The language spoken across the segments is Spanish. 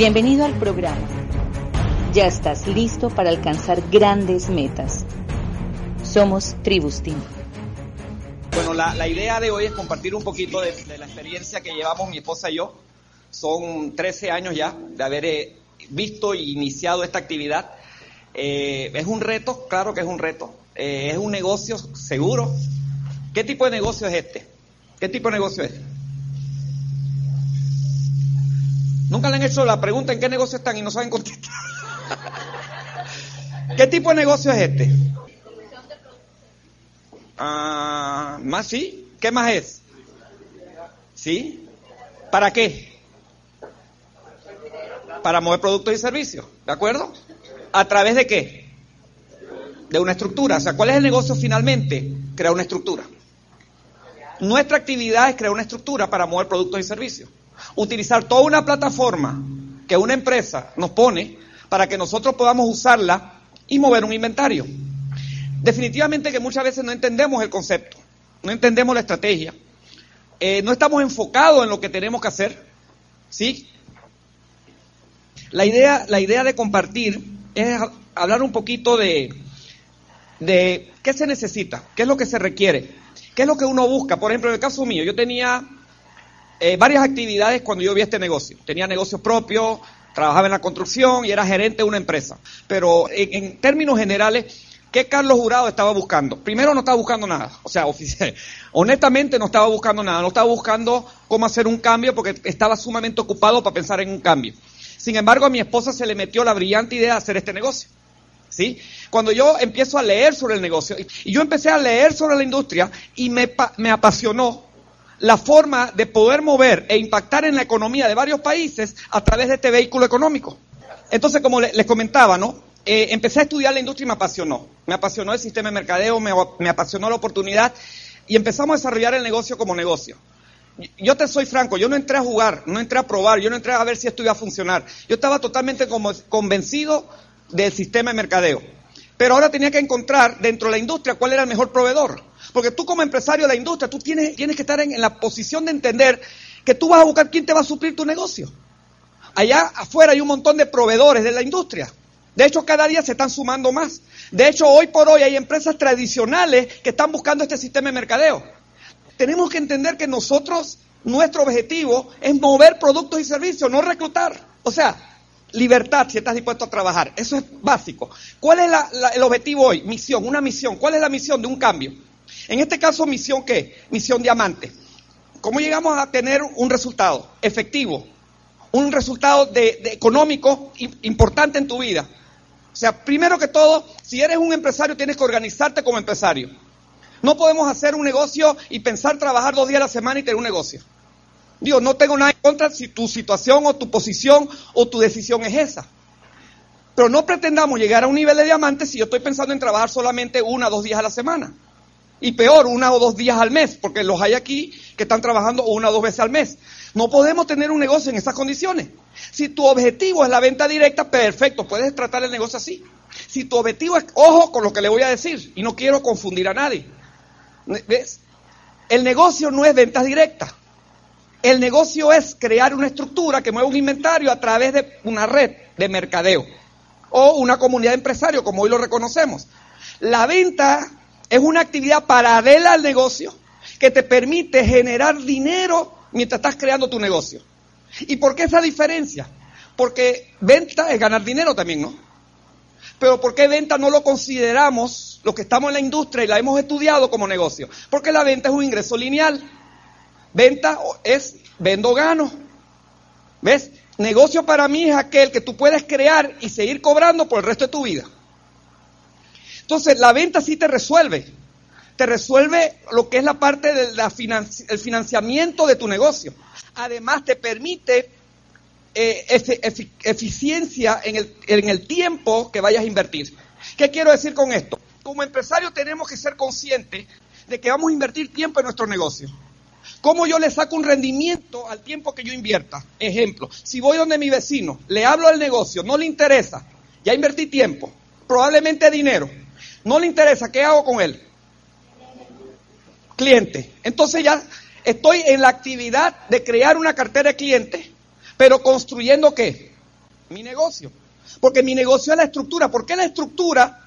Bienvenido al programa. Ya estás listo para alcanzar grandes metas. Somos Tribustin. Bueno, la, idea de hoy es compartir un poquito de, de, la experiencia que llevamos mi esposa y yo. Son 13 años ya de haber eh, visto e iniciado esta actividad. Eh, es un reto, claro que es un reto. Eh, es un negocio seguro. ¿Qué tipo de negocio es este? ¿Qué tipo de negocio es? Nunca le han hecho la pregunta en qué negocio están y no saben contestar. ¿Qué tipo de negocio es este? Ah, más sí. ¿Qué más es? ¿Sí? ¿Para qué? Para mover productos y servicios, ¿de acuerdo? ¿A través de qué? De una estructura. O sea, ¿cuál es el negocio finalmente? Crear una estructura. Nuestra actividad es crear una estructura para mover productos y servicios utilizar toda una plataforma que una empresa nos pone para que nosotros podamos usarla y mover un inventario. Definitivamente que muchas veces no entendemos el concepto, no entendemos la estrategia, eh, no estamos enfocados en lo que tenemos que hacer, ¿sí? La idea, la idea de compartir es hablar un poquito de, de qué se necesita, qué es lo que se requiere, qué es lo que uno busca. Por ejemplo, en el caso mío, yo tenía eh, varias actividades cuando yo vi este negocio. Tenía negocios propios, trabajaba en la construcción y era gerente de una empresa. Pero en, términos generales, ¿qué Carlos Jurado estaba buscando? Primero no estaba buscando nada, o sea, oficial, honestamente no estaba buscando nada, no estaba buscando cómo hacer un cambio porque estaba sumamente ocupado para pensar en un cambio. Sin embargo, a mi esposa se le metió la brillante idea de hacer este negocio. ¿Sí? Cuando yo empiezo a leer sobre el negocio, y yo empecé a leer sobre la industria y me, me apasionó la forma de poder mover e impactar en la economía de varios países a través de este vehículo económico. Entonces, como les comentaba, ¿no? Eh, empecé a estudiar la industria y me apasionó. Me apasionó el sistema de mercadeo, me, apasionó la oportunidad y empezamos a desarrollar el negocio como negocio. Yo te soy franco, yo no entré a jugar, no entré a probar, yo no entré a ver si esto iba a funcionar. Yo estaba totalmente convencido del sistema de mercadeo. Pero ahora tenía que encontrar dentro de la industria cuál era el mejor proveedor. Porque tú como empresario de la industria, tú tienes, tienes que estar en, la posición de entender que tú vas a buscar quién te va a suplir tu negocio. Allá afuera hay un montón de proveedores de la industria. De hecho, cada día se están sumando más. De hecho, hoy por hoy hay empresas tradicionales que están buscando este sistema de mercadeo. Tenemos que entender que nosotros, nuestro objetivo es mover productos y servicios, no reclutar. O sea, libertad si estás dispuesto a trabajar. Eso es básico. ¿Cuál es el objetivo hoy? Misión, una misión. ¿Cuál es la misión de un cambio? En este caso, misión qué? Misión diamante. ¿Cómo llegamos a tener un resultado efectivo? Un resultado de, económico importante en tu vida. O sea, primero que todo, si eres un empresario, tienes que organizarte como empresario. No podemos hacer un negocio y pensar trabajar dos días a la semana y tener un negocio. Digo, no tengo nada en contra si tu situación o tu posición o tu decisión es esa. Pero no pretendamos llegar a un nivel de diamante si yo estoy pensando en trabajar solamente una o dos días a la semana. Y peor, una o dos días al mes, porque los hay aquí que están trabajando una o dos veces al mes. No podemos tener un negocio en esas condiciones. Si tu objetivo es la venta directa, perfecto, puedes tratar el negocio así. Si tu objetivo es, ojo con lo que le voy a decir, y no quiero confundir a nadie. ¿Ves? El negocio no es ventas directas. El negocio es crear una estructura que mueva un inventario a través de una red de mercadeo o una comunidad de empresarios, como hoy lo reconocemos. La venta es una actividad paralela al negocio que te permite generar dinero mientras estás creando tu negocio. ¿Y por qué esa diferencia? Porque venta es ganar dinero también, ¿no? Pero ¿por qué venta no lo consideramos, los que estamos en la industria y la hemos estudiado como negocio? Porque la venta es un ingreso lineal. Venta es vendo gano. ¿Ves? Negocio para mí es aquel que tú puedes crear y seguir cobrando por el resto de tu vida. Entonces, la venta sí te resuelve. Te resuelve lo que es la parte del financiamiento de tu negocio. Además, te permite eh, eficiencia en el, en el tiempo que vayas a invertir. ¿Qué quiero decir con esto? Como empresario tenemos que ser conscientes de que vamos a invertir tiempo en nuestro negocio. ¿Cómo yo le saco un rendimiento al tiempo que yo invierta? Ejemplo, si voy donde mi vecino, le hablo del negocio, no le interesa, ya invertí tiempo, probablemente dinero, no le interesa, ¿qué hago con él? Cliente. Entonces ya estoy en la actividad de crear una cartera de clientes, pero construyendo qué? Mi negocio. Porque mi negocio es la estructura. ¿Por qué la estructura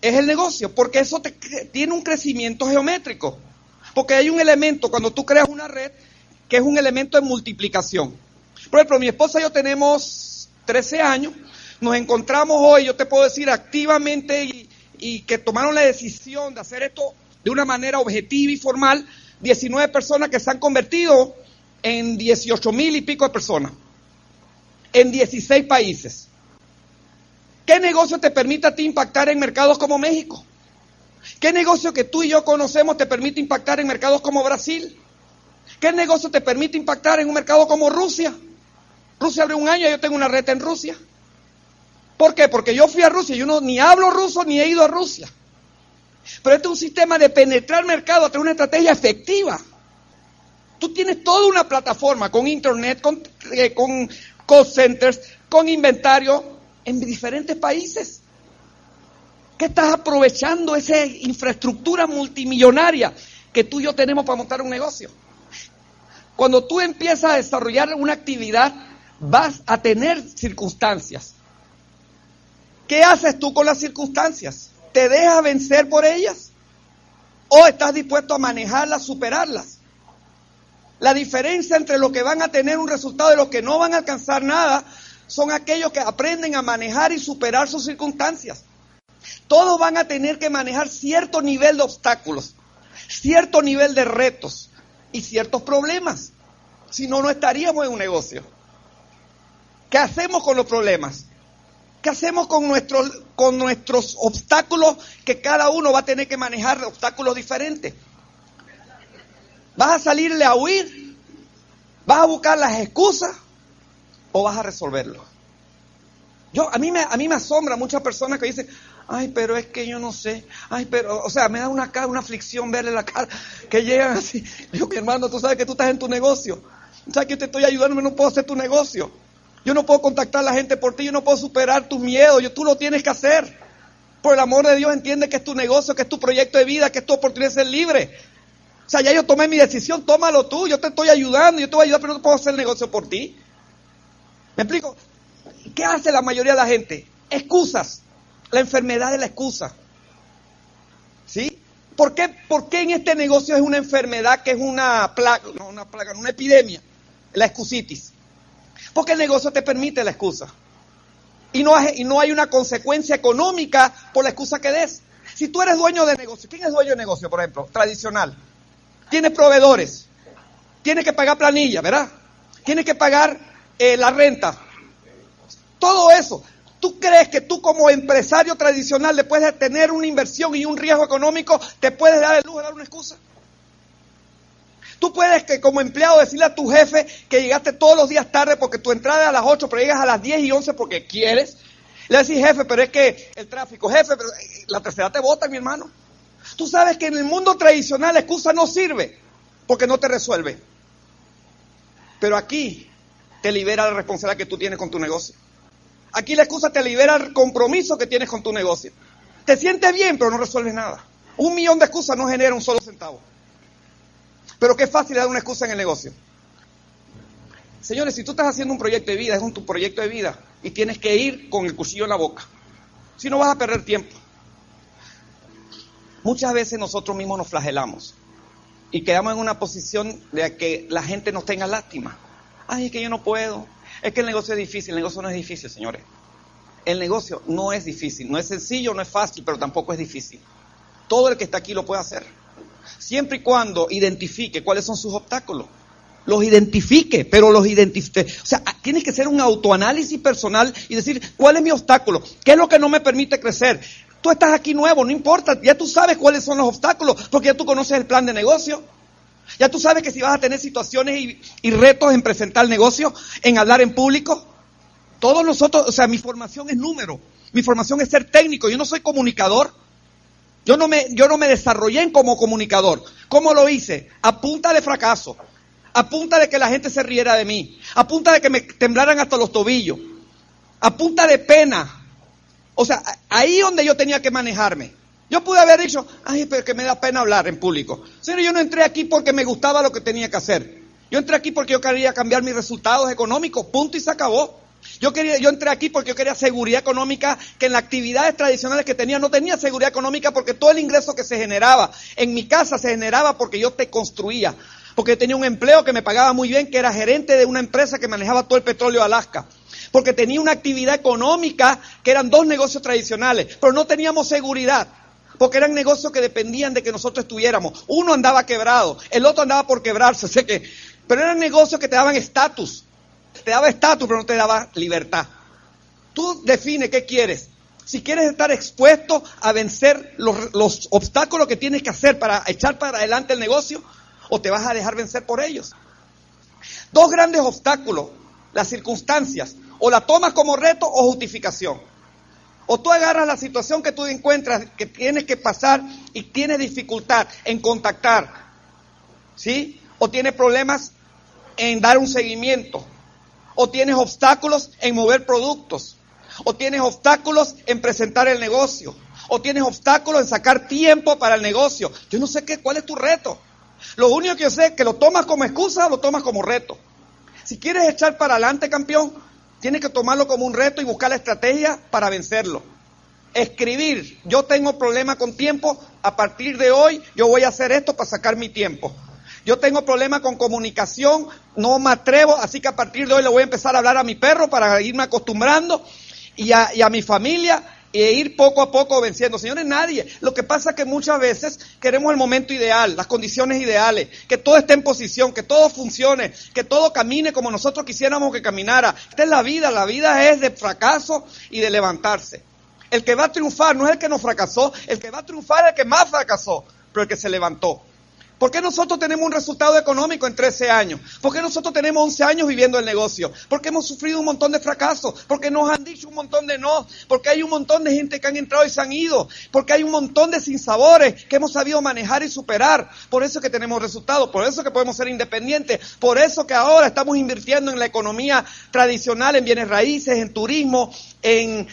es el negocio? Porque eso tiene un crecimiento geométrico. Porque hay un elemento, cuando tú creas una red, que es un elemento de multiplicación. Por ejemplo, mi esposa y yo tenemos 13 años, nos encontramos hoy, yo te puedo decir activamente y, y que tomaron la decisión de hacer esto de una manera objetiva y formal, 19 personas que se han convertido en 18 mil y pico de personas, en 16 países. ¿Qué negocio te permite a ti impactar en mercados como México? ¿Qué negocio que tú y yo conocemos te permite impactar en mercados como Brasil? ¿Qué negocio te permite impactar en un mercado como Rusia? Rusia abrió un año yo tengo una red en Rusia. ¿Por qué? Porque yo fui a Rusia y yo no, ni hablo ruso ni he ido a Rusia. Pero este es un sistema de penetrar mercado a través de una estrategia efectiva. Tú tienes toda una plataforma con internet, con, eh, con call centers, con inventario en diferentes países. ¿Qué estás aprovechando esa infraestructura multimillonaria que tú y yo tenemos para montar un negocio? Cuando tú empiezas a desarrollar una actividad, vas a tener circunstancias. ¿Qué haces tú con las circunstancias? ¿Te dejas vencer por ellas? ¿O estás dispuesto a manejarlas, superarlas? La diferencia entre los que van a tener un resultado y los que no van a alcanzar nada son aquellos que aprenden a manejar y superar sus circunstancias. Todos van a tener que manejar cierto nivel de obstáculos, cierto nivel de retos y ciertos problemas. Si no, no estaríamos en un negocio. ¿Qué hacemos con los problemas? ¿Qué hacemos con nuestros, con nuestros obstáculos que cada uno va a tener que manejar obstáculos diferentes? ¿Vas a salirle a huir? ¿Vas a buscar las excusas? ¿O vas a resolverlo? Yo, a mí me, a mí me asombra muchas personas que dicen, ay, pero es que yo no sé, ay, pero, o sea, me da una una aflicción verle la cara, que llegan así. Digo, mi hermano, tú sabes que tú estás en tu negocio, sabes que te estoy ayudando, no puedo hacer tu negocio. Yo no puedo contactar a la gente por ti, yo no puedo superar tus miedos, yo, tú lo tienes que hacer. Por el amor de Dios, entiende que es tu negocio, que es tu proyecto de vida, que es tu oportunidad de ser libre. O sea, ya yo tomé mi decisión, tómalo tú, yo te estoy ayudando, yo te voy a ayudar, pero no puedo hacer el negocio por ti. ¿Me explico? ¿Qué hace la mayoría de la gente? Excusas. La enfermedad de la excusa. ¿Sí? ¿Por qué, ¿Por qué en este negocio es una enfermedad que es una plaga, no una plaga, una epidemia? La excusitis. Porque el negocio te permite la excusa. Y no, hay, y no hay una consecuencia económica por la excusa que des. Si tú eres dueño de negocio, ¿quién es dueño de negocio, por ejemplo? Tradicional. Tienes proveedores. Tienes que pagar planilla, ¿verdad? Tienes que pagar eh, la renta. Todo eso. ¿Tú crees que tú como empresario tradicional, después de tener una inversión y un riesgo económico, te puedes dar el lujo de dar una excusa? Tú puedes que como empleado decirle a tu jefe que llegaste todos los días tarde porque tu entrada es a las 8, pero llegas a las 10 y 11 porque quieres. Le decís, jefe, pero es que el tráfico, jefe, pero eh, la tercera te vota, mi hermano. Tú sabes que en el mundo tradicional la excusa no sirve porque no te resuelve. Pero aquí te libera la responsabilidad que tú tienes con tu negocio. Aquí la excusa te libera el compromiso que tienes con tu negocio. Te sientes bien, pero no resuelves nada. Un millón de excusas no genera un solo centavo. Pero qué fácil dar una excusa en el negocio. Señores, si tú estás haciendo un proyecto de vida, es un tu proyecto de vida, y tienes que ir con el cuchillo en la boca. Si no vas a perder tiempo. Muchas veces nosotros mismos nos flagelamos y quedamos en una posición de que la gente nos tenga lástima. Ay, es que yo no puedo. Es que el negocio es difícil. El negocio no es difícil, señores. El negocio no es difícil. No es sencillo, no es fácil, pero tampoco es difícil. Todo el que está aquí lo puede hacer siempre y cuando identifique cuáles son sus obstáculos. Los identifique, pero los identifique. O sea, tienes que hacer un autoanálisis personal y decir, ¿cuál es mi obstáculo? ¿Qué es lo que no me permite crecer? Tú estás aquí nuevo, no importa, ya tú sabes cuáles son los obstáculos, porque ya tú conoces el plan de negocio. Ya tú sabes que si vas a tener situaciones y, y retos en presentar negocio, en hablar en público. Todos nosotros, o sea, mi formación es número, mi formación es ser técnico, yo no soy comunicador. Yo no me, yo no me desarrollé como comunicador. ¿Cómo lo hice? A punta de fracaso. A punta de que la gente se riera de mí. A punta de que me temblaran hasta los tobillos. A punta de pena. O sea, ahí donde yo tenía que manejarme. Yo pude haber dicho, ay, pero que me da pena hablar en público. Señor, yo no entré aquí porque me gustaba lo que tenía que hacer. Yo entré aquí porque yo quería cambiar mis resultados económicos. Punto y se acabó. Yo quería, yo entré aquí porque yo quería seguridad económica, que en las actividades tradicionales que tenía no tenía seguridad económica porque todo el ingreso que se generaba en mi casa se generaba porque yo te construía, porque tenía un empleo que me pagaba muy bien, que era gerente de una empresa que manejaba todo el petróleo de Alaska, porque tenía una actividad económica que eran dos negocios tradicionales, pero no teníamos seguridad. Porque eran negocios que dependían de que nosotros estuviéramos. Uno andaba quebrado, el otro andaba por quebrarse, sé que, pero eran negocios que te daban estatus te daba estatus, pero no te daba libertad. Tú defines qué quieres. Si quieres estar expuesto a vencer los, los, obstáculos que tienes que hacer para echar para adelante el negocio, o te vas a dejar vencer por ellos. Dos grandes obstáculos, las circunstancias, o la tomas como reto o justificación. O tú agarras la situación que tú encuentras, que tienes que pasar y tienes dificultad en contactar, ¿sí? O tienes problemas en dar un seguimiento, o tienes obstáculos en mover productos, o tienes obstáculos en presentar el negocio, o tienes obstáculos en sacar tiempo para el negocio. Yo no sé qué, cuál es tu reto. Lo único que yo sé es que lo tomas como excusa o lo tomas como reto. Si quieres echar para adelante, campeón, tienes que tomarlo como un reto y buscar la estrategia para vencerlo. Escribir, yo tengo problema con tiempo, a partir de hoy yo voy a hacer esto para sacar mi tiempo. Yo tengo problemas con comunicación, no me atrevo, así que a partir de hoy le voy a empezar a hablar a mi perro para irme acostumbrando y a, y a mi familia e ir poco a poco venciendo. Señores, nadie. Lo que pasa es que muchas veces queremos el momento ideal, las condiciones ideales, que todo esté en posición, que todo funcione, que todo camine como nosotros quisiéramos que caminara. Esta es la vida, la vida es de fracaso y de levantarse. El que va a triunfar no es el que no fracasó, el que va a triunfar es el que más fracasó, pero el que se levantó. ¿Por qué nosotros tenemos un resultado económico en 13 años? ¿Por qué nosotros tenemos 11 años viviendo el negocio? Porque hemos sufrido un montón de fracasos, porque nos han dicho un montón de no, porque hay un montón de gente que han entrado y se han ido, porque hay un montón de sinsabores que hemos sabido manejar y superar. Por eso que tenemos resultados, por eso que podemos ser independientes, por eso que ahora estamos invirtiendo en la economía tradicional, en bienes raíces, en turismo, en,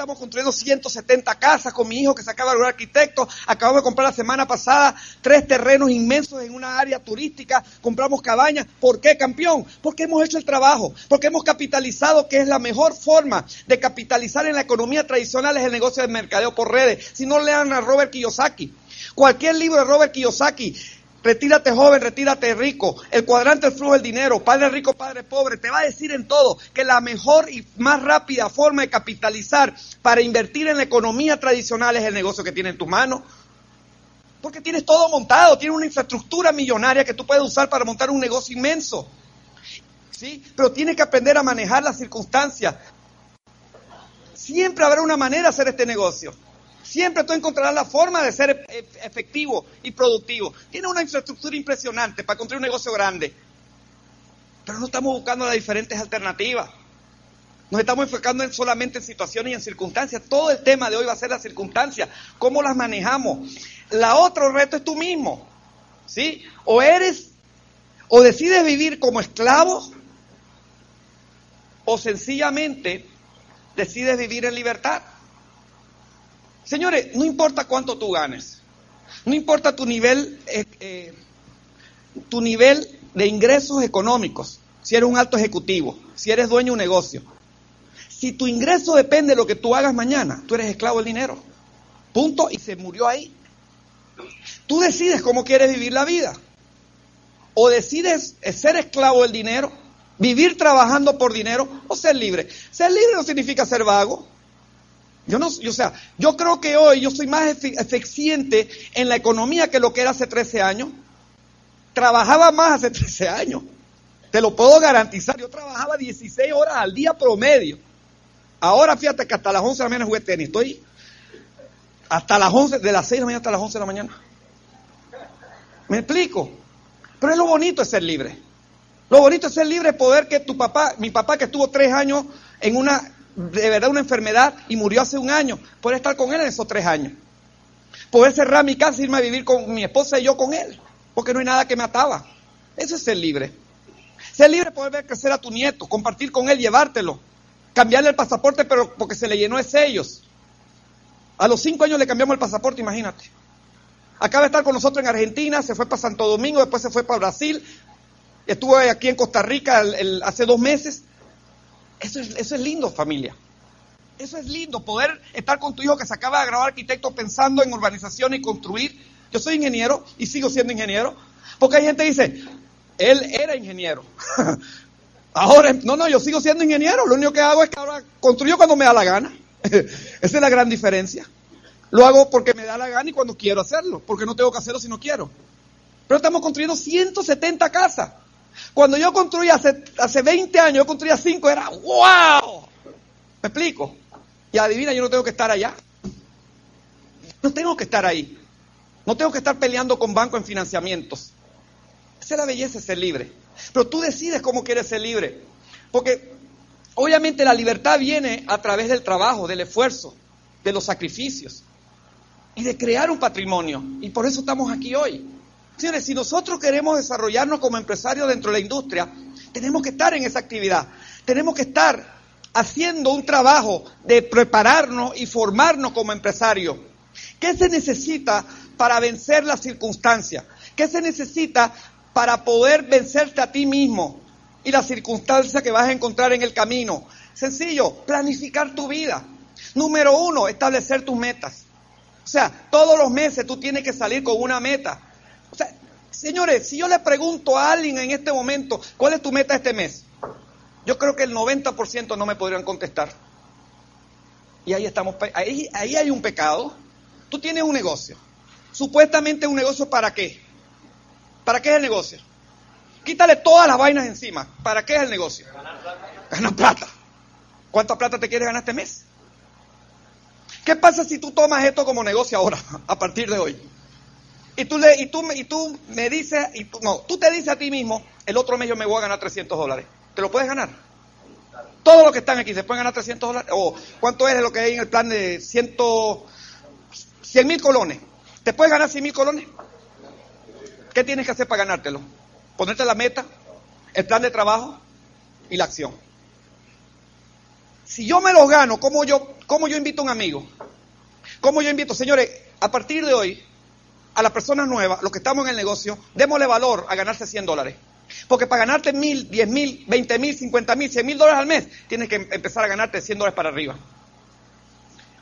estamos construyendo 170 casas con mi hijo que se acaba de lograr arquitecto. Acabamos de comprar la semana pasada tres terrenos inmensos en una área turística. Compramos cabañas. ¿Por qué, campeón? Porque hemos hecho el trabajo. Porque hemos capitalizado, que es la mejor forma de capitalizar en la economía tradicional es el negocio de mercadeo por redes. Si no lean a Robert Kiyosaki. Cualquier libro de Robert Kiyosaki Retírate joven, retírate rico. El cuadrante del flujo del dinero, padre rico, padre pobre, te va a decir en todo que la mejor y más rápida forma de capitalizar para invertir en la economía tradicional es el negocio que tienes en tus manos. Porque tienes todo montado, tienes una infraestructura millonaria que tú puedes usar para montar un negocio inmenso. ¿Sí? Pero tienes que aprender a manejar las circunstancias. Siempre habrá una manera de hacer este negocio. Siempre tú encontrarás la forma de ser e-, efectivo y productivo. Tiene una infraestructura impresionante para construir un negocio grande. Pero no estamos buscando las diferentes alternativas. Nos estamos enfocando en solamente en situaciones y en circunstancias. Todo el tema de hoy va a ser las circunstancias, cómo las manejamos. La otro reto es tú mismo. ¿Sí? O eres, o decides vivir como esclavo, o sencillamente decides vivir en libertad. Señores, no importa cuánto tú ganes, no importa tu nivel, eh, eh, tu nivel de ingresos económicos, si eres un alto ejecutivo, si eres dueño de un negocio. Si tu ingreso depende de lo que tú hagas mañana, tú eres esclavo del dinero. Punto. Y se murió ahí. Tú decides cómo quieres vivir la vida. O decides ser esclavo del dinero, vivir trabajando por dinero o ser libre. Ser libre no significa ser vago. Yo no, o sea, yo creo que hoy yo soy más eficiente en la economía que lo que era hace 13 años. Trabajaba más hace 13 años. Te lo puedo garantizar. Yo trabajaba 16 horas al día promedio. Ahora fíjate que hasta las 11 de la mañana jugué tenis. Estoy hasta las 11, de las 6 de la mañana hasta las 11 de la mañana. ¿Me explico? Pero es lo bonito ser libre. Lo bonito es ser libre, poder que tu papá, mi papá que estuvo tres años en una de verdad una enfermedad y murió hace un año, poder estar con él en esos tres años. Poder cerrar mi casa y irme a vivir con mi esposa y yo con él, porque no hay nada que me ataba. Eso es ser libre. Ser libre poder ver crecer a tu nieto, compartir con él, llevártelo, cambiarle el pasaporte, pero porque se le llenó de sellos. A los cinco años le cambiamos el pasaporte, imagínate. Acaba de estar con nosotros en Argentina, se fue para Santo Domingo, después se fue para Brasil, estuvo aquí en Costa Rica hace dos meses Eso es, lindo, familia. Eso es lindo, poder estar con tu hijo que se acaba de grabar arquitecto pensando en urbanización y construir. Yo soy ingeniero y sigo siendo ingeniero. Porque hay gente que dice, él era ingeniero. ahora, no, no, yo sigo siendo ingeniero. Lo único que hago es que ahora construyo cuando me da la gana. Esa es la gran diferencia. Lo hago porque me da la gana y cuando quiero hacerlo, porque no tengo que hacerlo si no quiero. Pero estamos construyendo 170 casas. Cuando yo construí hace, hace 20 años, yo construía 5, era ¡wow! ¿Me explico? Y adivina, yo no tengo que estar allá. No tengo que estar ahí. No tengo que estar peleando con banco en financiamientos. Esa es la belleza ser libre. Pero tú decides cómo quieres ser libre. Porque obviamente la libertad viene a través del trabajo, del esfuerzo, de los sacrificios y de crear un patrimonio. Y por eso estamos aquí hoy. Señores, si nosotros queremos desarrollarnos como empresarios dentro de la industria, tenemos que estar en esa actividad. Tenemos que estar haciendo un trabajo de prepararnos y formarnos como empresarios. ¿Qué se necesita para vencer las circunstancias? ¿Qué se necesita para poder vencerte a ti mismo y las circunstancias que vas a encontrar en el camino? Sencillo, planificar tu vida. Número uno, establecer tus metas. O sea, todos los meses tú tienes que salir con una meta. Señores, si yo le pregunto a alguien en este momento, ¿cuál es tu meta este mes? Yo creo que el 90% no me podrían contestar. Y ahí estamos, ahí, ahí hay un pecado. Tú tienes un negocio. Supuestamente un negocio para qué? ¿Para qué es el negocio? Quítale todas las vainas encima. ¿Para qué es el negocio? Ganar plata. Ganar plata. ¿Cuánta plata te quieres ganar este mes? ¿Qué pasa si tú tomas esto como negocio ahora, a partir de hoy? Y tú, le, y tú, y tú me dices, y no, tú te dices a ti mismo, el otro mes yo me voy a ganar 300 dólares. ¿Te lo puedes ganar? Todos los que están aquí se pueden ganar 300 dólares. ¿O cuánto es lo que hay en el plan de 100 mil colones? ¿Te puedes ganar 100 mil colones? ¿Qué tienes que hacer para ganártelo? Ponerte la meta, el plan de trabajo y la acción. Si yo me lo gano, ¿cómo yo, cómo yo invito a un amigo? ¿Cómo yo invito? Señores, a partir de hoy, a las personas nuevas, los que estamos en el negocio, démosle valor a ganarse 100 dólares. Porque para ganarte mil, diez mil, veinte mil, cincuenta mil, cien mil dólares al mes, tienes que empezar a ganarte 100 dólares para arriba.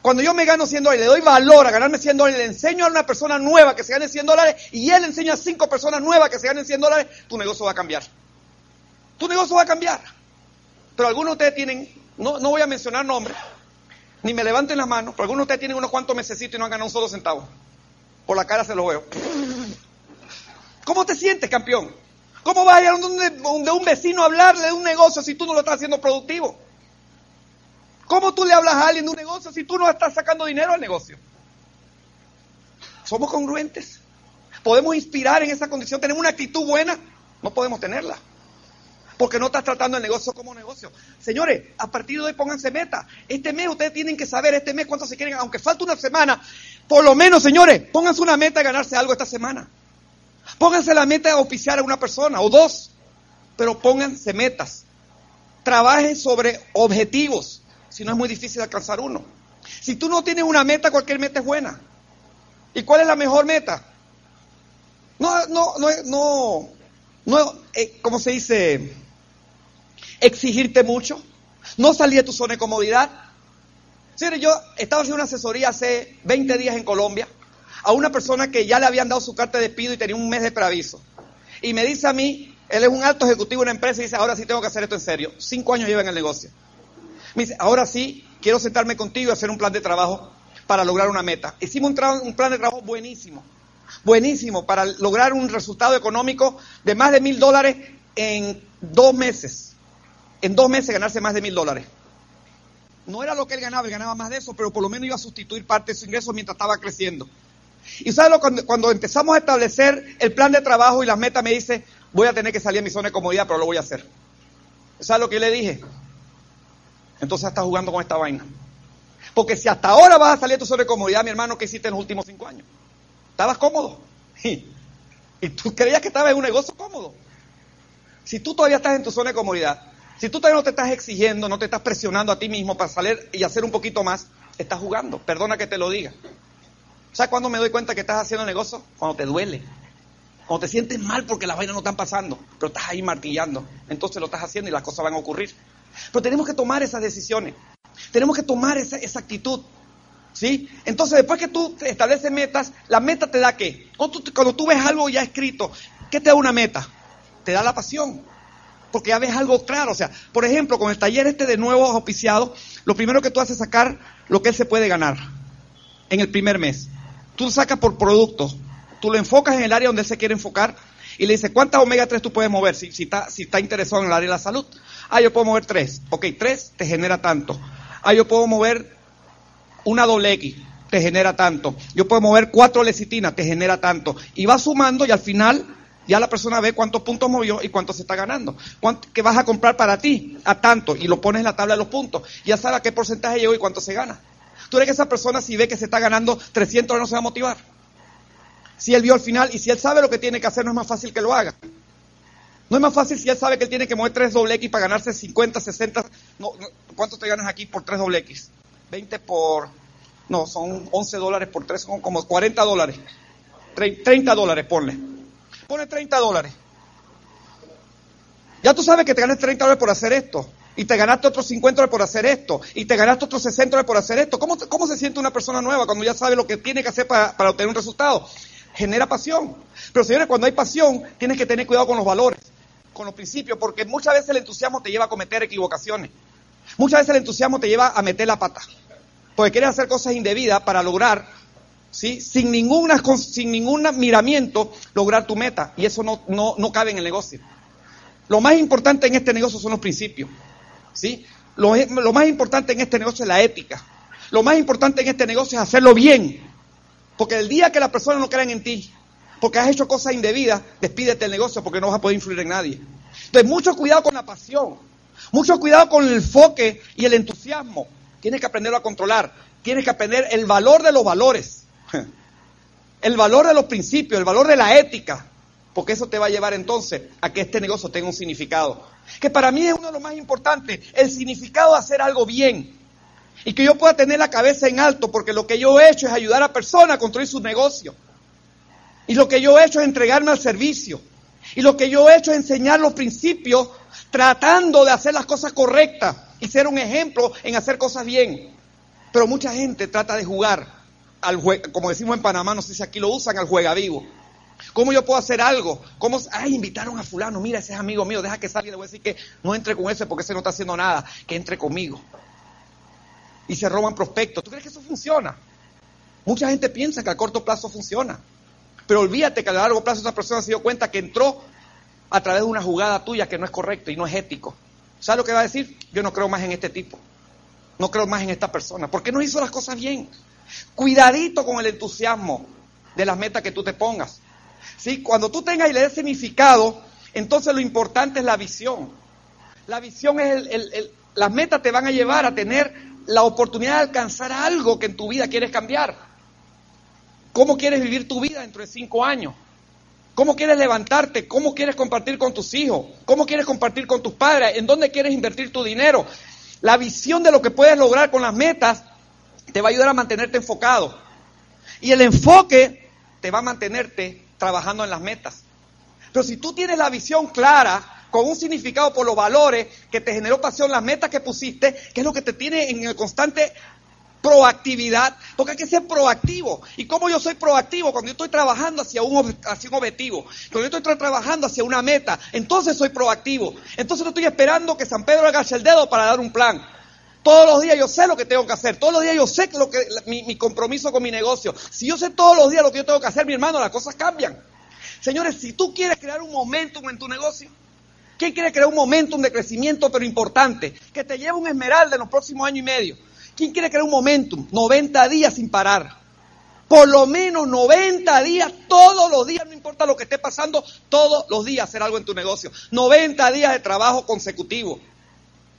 Cuando yo me gano 100 dólares, le doy valor a ganarme 100 dólares, le enseño a una persona nueva que se gane 100 dólares y él enseña a cinco personas nuevas que se ganen 100 dólares, tu negocio va a cambiar. Tu negocio va a cambiar. Pero algunos de ustedes tienen, no, no voy a mencionar nombres, ni me levanten las manos, pero algunos de ustedes tienen unos cuantos meses y no han ganado un solo centavo. Por la cara se lo veo. ¿Cómo te sientes, campeón? ¿Cómo vas a ir donde, un vecino a hablarle de un negocio si tú no lo estás haciendo productivo? ¿Cómo tú le hablas a alguien de un negocio si tú no estás sacando dinero al negocio? ¿Somos congruentes? ¿Podemos inspirar en esa condición? ¿Tenemos una actitud buena? No podemos tenerla. Porque no estás tratando el negocio como negocio. Señores, a partir de hoy pónganse meta. Este mes ustedes tienen que saber este mes cuánto se quieren, aunque falte una semana. Por lo menos, señores, pónganse una meta de ganarse algo esta semana. Pónganse la meta de oficiar a una persona o dos, pero pónganse metas. Trabajen sobre objetivos, si no es muy difícil alcanzar uno. Si tú no tienes una meta, cualquier meta es buena. ¿Y cuál es la mejor meta? No, no, no, no, no, eh, ¿cómo se dice? Exigirte mucho, no salir de tu zona de comodidad. Yo estaba haciendo una asesoría hace 20 días en Colombia a una persona que ya le habían dado su carta de despido y tenía un mes de preaviso. Y me dice a mí, él es un alto ejecutivo de una empresa y dice, ahora sí tengo que hacer esto en serio. Cinco años lleva en el negocio. Me dice, ahora sí, quiero sentarme contigo y hacer un plan de trabajo para lograr una meta. Hicimos un plan de trabajo buenísimo, buenísimo, para lograr un resultado económico de más de mil dólares en dos meses. En dos meses ganarse más de mil dólares. No era lo que él ganaba, él ganaba más de eso, pero por lo menos iba a sustituir parte de su ingreso mientras estaba creciendo. Y sabes cuando, cuando empezamos a establecer el plan de trabajo y las metas, me dice, voy a tener que salir a mi zona de comodidad, pero lo voy a hacer. ¿Sabes lo que yo le dije? Entonces estás jugando con esta vaina. Porque si hasta ahora vas a salir a tu zona de comodidad, mi hermano, ¿qué hiciste en los últimos cinco años? ¿Estabas cómodo? Y, tú creías que estabas en un negocio cómodo. Si tú todavía estás en tu zona de comodidad, si tú todavía no te estás exigiendo, no te estás presionando a ti mismo para salir y hacer un poquito más, estás jugando. Perdona que te lo diga. ¿Sabes cuándo me doy cuenta que estás haciendo negocio? Cuando te duele. Cuando te sientes mal porque las vainas no están pasando, pero estás ahí martillando. Entonces lo estás haciendo y las cosas van a ocurrir. Pero tenemos que tomar esas decisiones. Tenemos que tomar esa, actitud. ¿Sí? Entonces, después que tú estableces metas, la meta te da qué? Cuando cuando tú ves algo ya escrito, ¿qué te da una meta? Te da la pasión. Porque ya ves algo claro. O sea, por ejemplo, con el taller este de nuevos auspiciados, lo primero que tú haces es sacar lo que él se puede ganar en el primer mes. Tú lo sacas por producto. Tú lo enfocas en el área donde él se quiere enfocar y le dices, ¿cuántas omega 3 tú puedes mover si, si, está, si está interesado en el área de la salud? Ah, yo puedo mover 3. Ok, 3 te genera tanto. Ah, yo puedo mover una doble X, te genera tanto. Yo puedo mover cuatro lecitinas, te genera tanto. Y va sumando y al final ya la persona ve cuántos puntos movió y cuánto se está ganando. ¿Cuánto, ¿Qué vas a comprar para ti? A tanto. Y lo pones en la tabla de los puntos. Ya sabe a qué porcentaje llegó y cuánto se gana. Tú eres que esa persona si ve que se está ganando 300 no se va a motivar. Si él vio al final y si él sabe lo que tiene que hacer, no es más fácil que lo haga. No es más fácil si él sabe que él tiene que mover 3 doble X para ganarse 50, 60. No, no, ¿Cuánto te ganas aquí por 3 doble X? 20 por. No, son 11 dólares por 3, son como 40 dólares. 30 dólares, ponle. Pone 30 dólares. Ya tú sabes que te ganas 30 dólares por hacer esto. Y te ganaste otros 50 dólares por hacer esto. Y te ganaste otros 60 dólares por hacer esto. ¿Cómo, cómo se siente una persona nueva cuando ya sabe lo que tiene que hacer para, para obtener un resultado? Genera pasión. Pero señores, cuando hay pasión, tienes que tener cuidado con los valores, con los principios, porque muchas veces el entusiasmo te lleva a cometer equivocaciones. Muchas veces el entusiasmo te lleva a meter la pata. Porque quieres hacer cosas indebidas para lograr, ¿sí? sin, ninguna, sin ningún miramiento, lograr tu meta. Y eso no, no, no cabe en el negocio. Lo más importante en este negocio son los principios. ¿sí? Lo, lo más importante en este negocio es la ética. Lo más importante en este negocio es hacerlo bien. Porque el día que las personas no crean en ti, porque has hecho cosas indebidas, despídete del negocio porque no vas a poder influir en nadie. Entonces, mucho cuidado con la pasión. Mucho cuidado con el enfoque y el entusiasmo. Tienes que aprenderlo a controlar. Tienes que aprender el valor de los valores. El valor de los principios, el valor de la ética. Porque eso te va a llevar entonces a que este negocio tenga un significado. Que para mí es uno de los más importantes. El significado de hacer algo bien. Y que yo pueda tener la cabeza en alto. Porque lo que yo he hecho es ayudar a personas a construir sus negocios. Y lo que yo he hecho es entregarme al servicio. Y lo que yo he hecho es enseñar los principios tratando de hacer las cosas correctas y ser un ejemplo en hacer cosas bien. Pero mucha gente trata de jugar al como decimos en Panamá, no sé si aquí lo usan, al juega vivo. ¿Cómo yo puedo hacer algo? ¿Cómo? Ay, invitaron a fulano, mira, ese es amigo mío, deja que salga y le voy a decir que no entre con ese porque ese no está haciendo nada, que entre conmigo. Y se roban prospectos. ¿Tú crees que eso funciona? Mucha gente piensa que a corto plazo funciona. Pero olvídate que a largo plazo esa persona se dio cuenta que entró a través de una jugada tuya que no es correcto y no es ético. ¿Sabes lo que va a decir? Yo no creo más en este tipo. No creo más en esta persona. ¿Por qué no hizo las cosas bien? Cuidadito con el entusiasmo de las metas que tú te pongas. ¿Sí? Cuando tú tengas y le des significado, entonces lo importante es la visión. La visión es el, las metas te van a llevar a tener la oportunidad de alcanzar algo que en tu vida quieres cambiar. ¿Cómo quieres vivir tu vida dentro de cinco años? ¿Cómo quieres levantarte? ¿Cómo quieres compartir con tus hijos? ¿Cómo quieres compartir con tus padres? ¿En dónde quieres invertir tu dinero? La visión de lo que puedes lograr con las metas te va a ayudar a mantenerte enfocado. Y el enfoque te va a mantenerte trabajando en las metas. Pero si tú tienes la visión clara, con un significado por los valores que te generó pasión, las metas que pusiste, que es lo que te tiene en el constante proactividad, porque hay que ser proactivo. ¿Y cómo yo soy proactivo? Cuando yo estoy trabajando hacia un, hacia un objetivo, cuando yo estoy trabajando hacia una meta, entonces soy proactivo. Entonces no estoy esperando que San Pedro agache el dedo para dar un plan. Todos los días yo sé lo que tengo que hacer, todos los días yo sé lo que, mi, mi compromiso con mi negocio. Si yo sé todos los días lo que yo tengo que hacer, mi hermano, las cosas cambian. Señores, si tú quieres crear un momentum en tu negocio, ¿quién quiere crear un momentum de crecimiento pero importante? Que te lleve un esmeralda en los próximos años y medio ¿Quién quiere crear un momentum? 90 días sin parar. Por lo menos 90 días, todos los días, no importa lo que esté pasando, todos los días hacer algo en tu negocio. 90 días de trabajo consecutivo.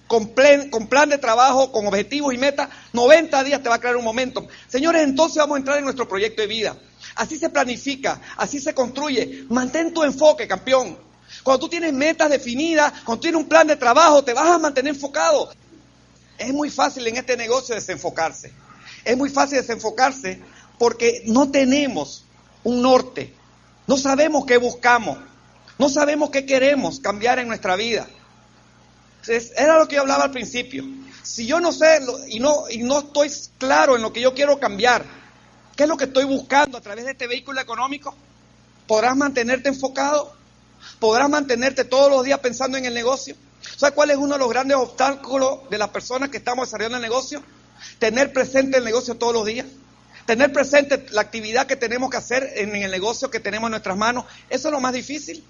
Con plan, de trabajo, con objetivos y metas, 90 días te va a crear un momentum. Señores, entonces vamos a entrar en nuestro proyecto de vida. Así se planifica, así se construye. Mantén tu enfoque, campeón. Cuando tú tienes metas definidas, cuando tienes un plan de trabajo, te vas a mantener enfocado. Es muy fácil en este negocio desenfocarse. Es muy fácil desenfocarse porque no tenemos un norte. No sabemos qué buscamos. No sabemos qué queremos cambiar en nuestra vida. Era lo que yo hablaba al principio. Si yo no sé y no, y no estoy claro en lo que yo quiero cambiar, ¿qué es lo que estoy buscando a través de este vehículo económico? ¿Podrás mantenerte enfocado? ¿Podrás mantenerte todos los días pensando en el negocio? ¿Sabes cuál es uno de los grandes obstáculos de las personas que estamos desarrollando el negocio? Tener presente el negocio todos los días. Tener presente la actividad que tenemos que hacer en el negocio que tenemos en nuestras manos. Eso es lo más difícil.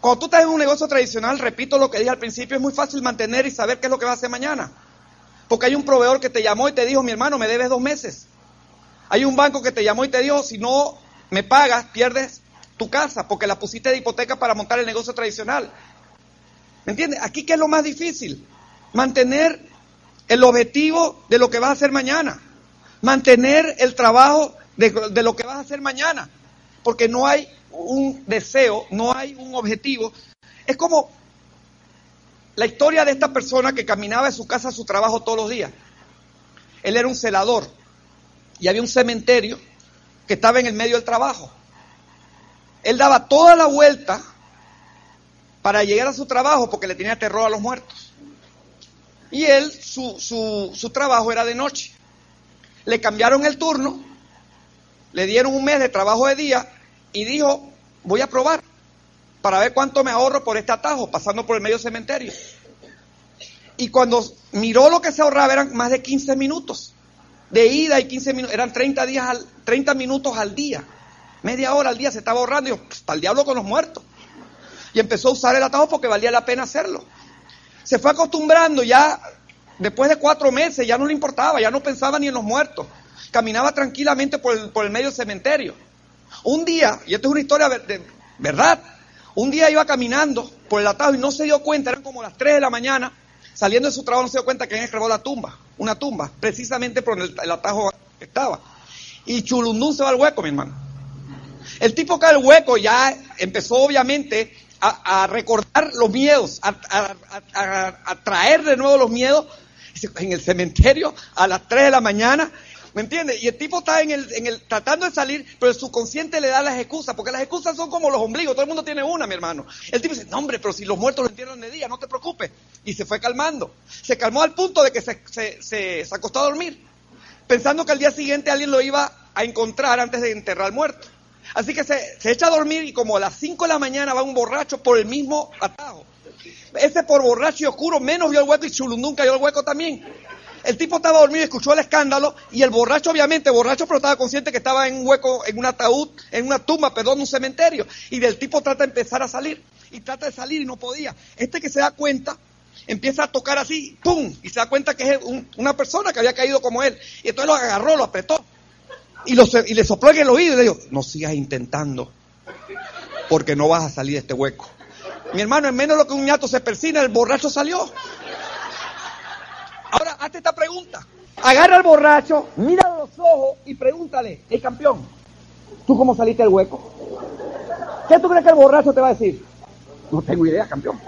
Cuando tú estás en un negocio tradicional, repito lo que dije al principio, es muy fácil mantener y saber qué es lo que va a hacer mañana. Porque hay un proveedor que te llamó y te dijo, mi hermano, me debes dos meses. Hay un banco que te llamó y te dijo, si no me pagas, pierdes tu casa porque la pusiste de hipoteca para montar el negocio tradicional. ¿Me entiendes? Aquí qué es lo más difícil? Mantener el objetivo de lo que vas a hacer mañana. Mantener el trabajo de, de lo que vas a hacer mañana. Porque no hay un deseo, no hay un objetivo. Es como la historia de esta persona que caminaba de su casa a su trabajo todos los días. Él era un celador y había un cementerio que estaba en el medio del trabajo. Él daba toda la vuelta para llegar a su trabajo porque le tenía terror a los muertos. Y él, su, su, su trabajo era de noche. Le cambiaron el turno, le dieron un mes de trabajo de día y dijo, voy a probar para ver cuánto me ahorro por este atajo, pasando por el medio cementerio. Y cuando miró lo que se ahorraba eran más de 15 minutos de ida y 15 minutos, eran 30, días al, 30 minutos al día, media hora al día se estaba ahorrando y pues, para el diablo con los muertos. Y empezó a usar el atajo porque valía la pena hacerlo. Se fue acostumbrando ya, después de cuatro meses ya no le importaba, ya no pensaba ni en los muertos. Caminaba tranquilamente por el, por el medio cementerio. Un día, y esto es una historia de verdad, un día iba caminando por el atajo y no se dio cuenta, eran como las 3 de la mañana, saliendo de su trabajo no se dio cuenta que alguien escarbó la tumba, una tumba, precisamente por el, el atajo que estaba. Y Chulundún se va al hueco, mi hermano. El tipo cae al hueco ya empezó obviamente a, recordar los miedos, a, a, traer de nuevo los miedos en el cementerio a las 3 de la mañana ¿Me entiendes? Y el tipo está en el, en el, tratando de salir, pero el subconsciente le da las excusas, porque las excusas son como los ombligos, todo el mundo tiene una, mi hermano. El tipo dice, no hombre, pero si los muertos lo entierran de día, no te preocupes. Y se fue calmando. Se calmó al punto de que se, se, se, se acostó a dormir, pensando que al día siguiente alguien lo iba a encontrar antes de enterrar al muerto. Así que se, se echa a dormir y como a las 5 de la mañana va un borracho por el mismo atajo. Ese por borracho y oscuro menos vio el hueco y Chulundún cayó el hueco también. El tipo estaba dormido escuchó el escándalo y el borracho, obviamente, borracho, pero estaba consciente que estaba en un hueco, en un ataúd, en una tumba, perdón, un cementerio. Y del tipo trata de empezar a salir y trata de salir y no podía. Este que se da cuenta empieza a tocar así, ¡pum! Y se da cuenta que es una persona que había caído como él. Y entonces lo agarró, lo apretó y, y le sopló en el oído y le dijo, no sigas intentando porque no vas a salir de este hueco. Mi hermano, en menos de lo que un ñato se persina, el borracho salió. Hazte esta pregunta. Agarra al borracho, mira los ojos y pregúntale, el campeón, ¿tú cómo saliste del hueco? ¿Qué tú crees que el borracho te va a decir? No tengo idea, campeón.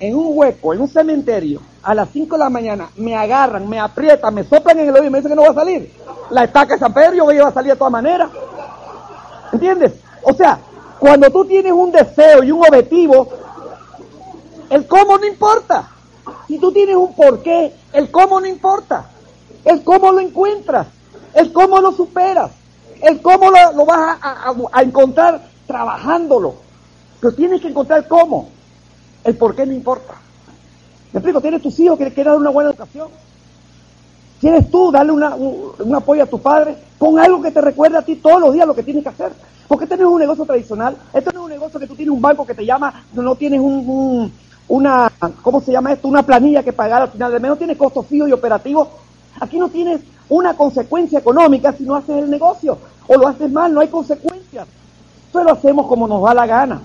En un hueco, en un cementerio, a las 5 de la mañana, me agarran, me aprietan, me soplan en el oído y me dicen que no va a salir. La estaca de San Pedro, yo voy a salir de todas maneras. ¿Entiendes? O sea, cuando tú tienes un deseo y un objetivo, el cómo no importa. Si tú tienes un porqué, el cómo no importa. El cómo lo encuentras. El cómo lo superas. El cómo lo, vas a, encontrar trabajándolo. Pero tienes que encontrar cómo. El por qué no importa. Me explico, tienes tus hijos que quieres dar una buena educación. ¿Quieres tú darle un, apoyo a tu padre? Pon algo que te recuerde a ti todos los días lo que tienes que hacer. Porque este no es un negocio tradicional. Esto no es un negocio que tú tienes un banco que te llama, no, tienes un, una, ¿cómo se llama esto? Una planilla que pagar al final de mes, no tienes costos fijos y operativos. Aquí no tienes una consecuencia económica si no haces el negocio o lo haces mal, no hay consecuencias. Eso lo hacemos como nos da la gana.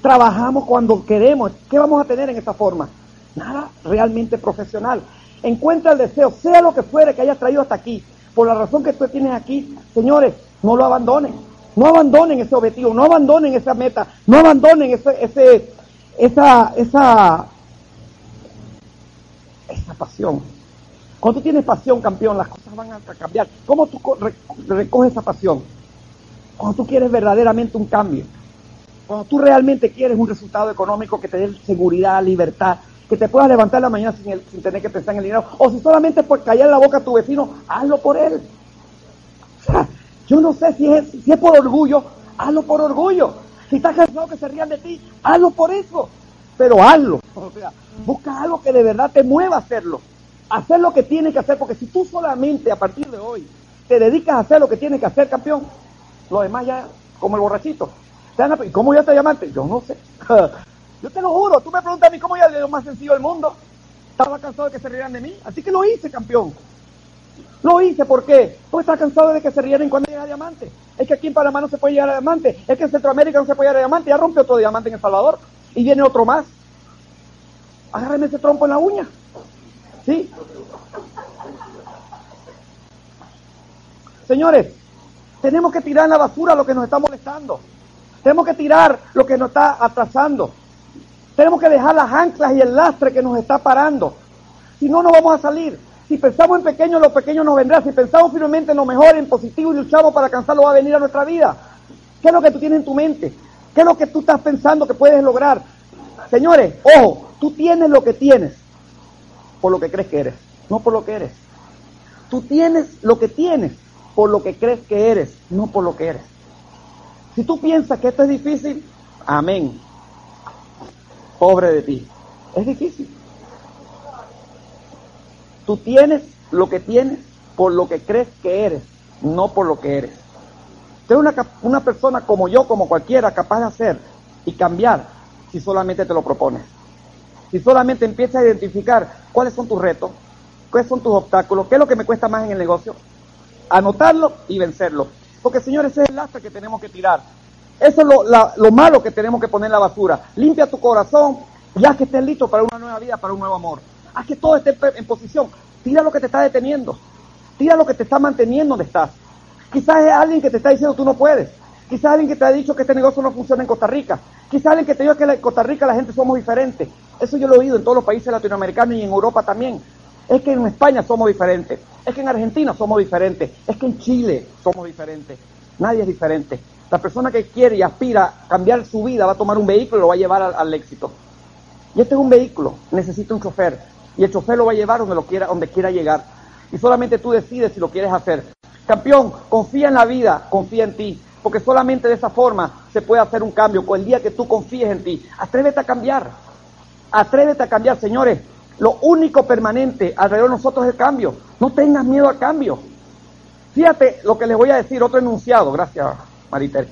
Trabajamos cuando queremos. ¿Qué vamos a tener en esta forma? Nada realmente profesional. Encuentra el deseo, sea lo que fuere que hayas traído hasta aquí, por la razón que tú tienes aquí, señores, no lo abandonen. No abandonen ese objetivo, no abandonen esa meta, no abandonen ese, ese, esa, esa, esa pasión. Cuando tú tienes pasión, campeón, las cosas van a cambiar. ¿Cómo tú recoges esa pasión? Cuando tú quieres verdaderamente un cambio. Cuando tú realmente quieres un resultado económico que te dé seguridad, libertad, que te puedas levantar la mañana sin, sin tener que pensar en el dinero, o si solamente por callar la boca a tu vecino, hazlo por él. O sea, yo no sé si es, si es por orgullo, hazlo por orgullo. Si estás cansado que se rían de ti, hazlo por eso. Pero hazlo. O sea, busca algo que de verdad te mueva a hacerlo. Hacer lo que tienes que hacer, porque si tú solamente a partir de hoy te dedicas a hacer lo que tienes que hacer, campeón, lo demás ya, como el borrachito, ¿Y cómo ya te llamaste? Yo no sé. Yo te lo juro, tú me preguntas a mí cómo ya lo más sencillo del mundo. Estaba cansado de que se rieran de mí, así que lo hice, campeón. Lo hice, ¿por qué? Porque estaba cansado de que se rieran cuando llega a diamante. Es que aquí en Panamá no se puede llegar a diamante. Es que en Centroamérica no se puede llegar a diamante. Ya rompió otro diamante en El Salvador. Y viene otro más. Agárreme ese trompo en la uña. ¿Sí? Señores, tenemos que tirar en la basura lo que nos está molestando. Tenemos que tirar lo que nos está atrasando. Tenemos que dejar las anclas y el lastre que nos está parando. Si no, no vamos a salir. Si pensamos en pequeño, lo pequeño nos vendrá. Si pensamos firmemente en lo mejor, en positivo y luchamos para alcanzarlo, va a venir a nuestra vida. ¿Qué es lo que tú tienes en tu mente? ¿Qué es lo que tú estás pensando que puedes lograr? Señores, ojo, tú tienes lo que tienes por lo que crees que eres, no por lo que eres. Tú tienes lo que tienes por lo que crees que eres, no por lo que eres. Si tú piensas que esto es difícil, amén. Pobre de ti. Es difícil. Tú tienes lo que tienes por lo que crees que eres, no por lo que eres. Usted es una, una persona como yo, como cualquiera, capaz de hacer y cambiar si solamente te lo propones. Si solamente empiezas a identificar cuáles son tus retos, cuáles son tus obstáculos, qué es lo que me cuesta más en el negocio, anotarlo y vencerlo. Porque señores, ese es el lastre que tenemos que tirar. Eso es lo, lo, malo que tenemos que poner en la basura. Limpia tu corazón y haz que estés listo para una nueva vida, para un nuevo amor. Haz que todo esté en posición. Tira lo que te está deteniendo. Tira lo que te está manteniendo donde estás. Quizás es alguien que te está diciendo tú no puedes. Quizás alguien que te ha dicho que este negocio no funciona en Costa Rica. Quizás alguien que te diga que en Costa Rica la gente somos diferentes. Eso yo lo he oído en todos los países latinoamericanos y en Europa también. Es que en España somos diferentes. Es que en Argentina somos diferentes. Es que en Chile somos diferentes. Nadie es diferente. La persona que quiere y aspira a cambiar su vida va a tomar un vehículo y lo va a llevar al, éxito. Y este es un vehículo, necesita un chofer. Y el chofer lo va a llevar donde, lo quiera, donde quiera llegar. Y solamente tú decides si lo quieres hacer. Campeón, confía en la vida, confía en ti. Porque solamente de esa forma se puede hacer un cambio. Con el día que tú confíes en ti, atrévete a cambiar. Atrévete a cambiar, señores. Lo único permanente alrededor de nosotros es el cambio. No tengas miedo al cambio. Fíjate lo que les voy a decir, otro enunciado. Gracias, Mariter.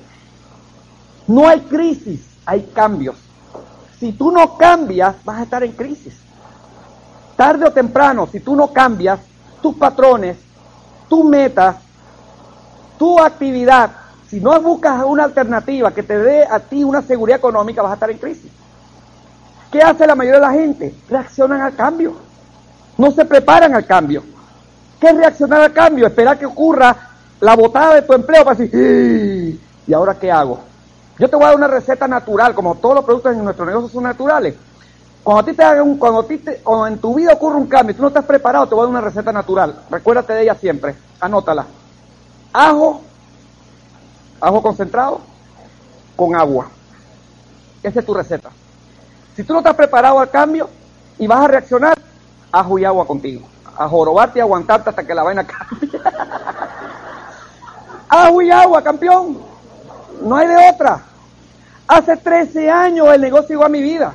No hay crisis, hay cambios. Si tú no cambias, vas a estar en crisis. Tarde o temprano, si tú no cambias tus patrones, tus metas, tu actividad, si no buscas una alternativa que te dé a ti una seguridad económica, vas a estar en crisis. ¿Qué hace la mayoría de la gente? Reaccionan al cambio. No se preparan al cambio. ¿Qué es reaccionar al cambio? Esperar que ocurra la botada de tu empleo para decir, ¿y ahora qué hago? Yo te voy a dar una receta natural, como todos los productos en nuestro negocio son naturales. Cuando a ti te haga un, cuando, a ti te, cuando en tu vida ocurre un cambio y tú no estás preparado, te voy a dar una receta natural. Recuérdate de ella siempre, anótala. Ajo, ajo concentrado con agua. Esa es tu receta. Si tú no estás preparado al cambio y vas a reaccionar, ajo y agua contigo. A jorobarte y aguantarte hasta que la vaina cambie. ajo y agua, campeón. No hay de otra. Hace 13 años el negocio llegó a mi vida.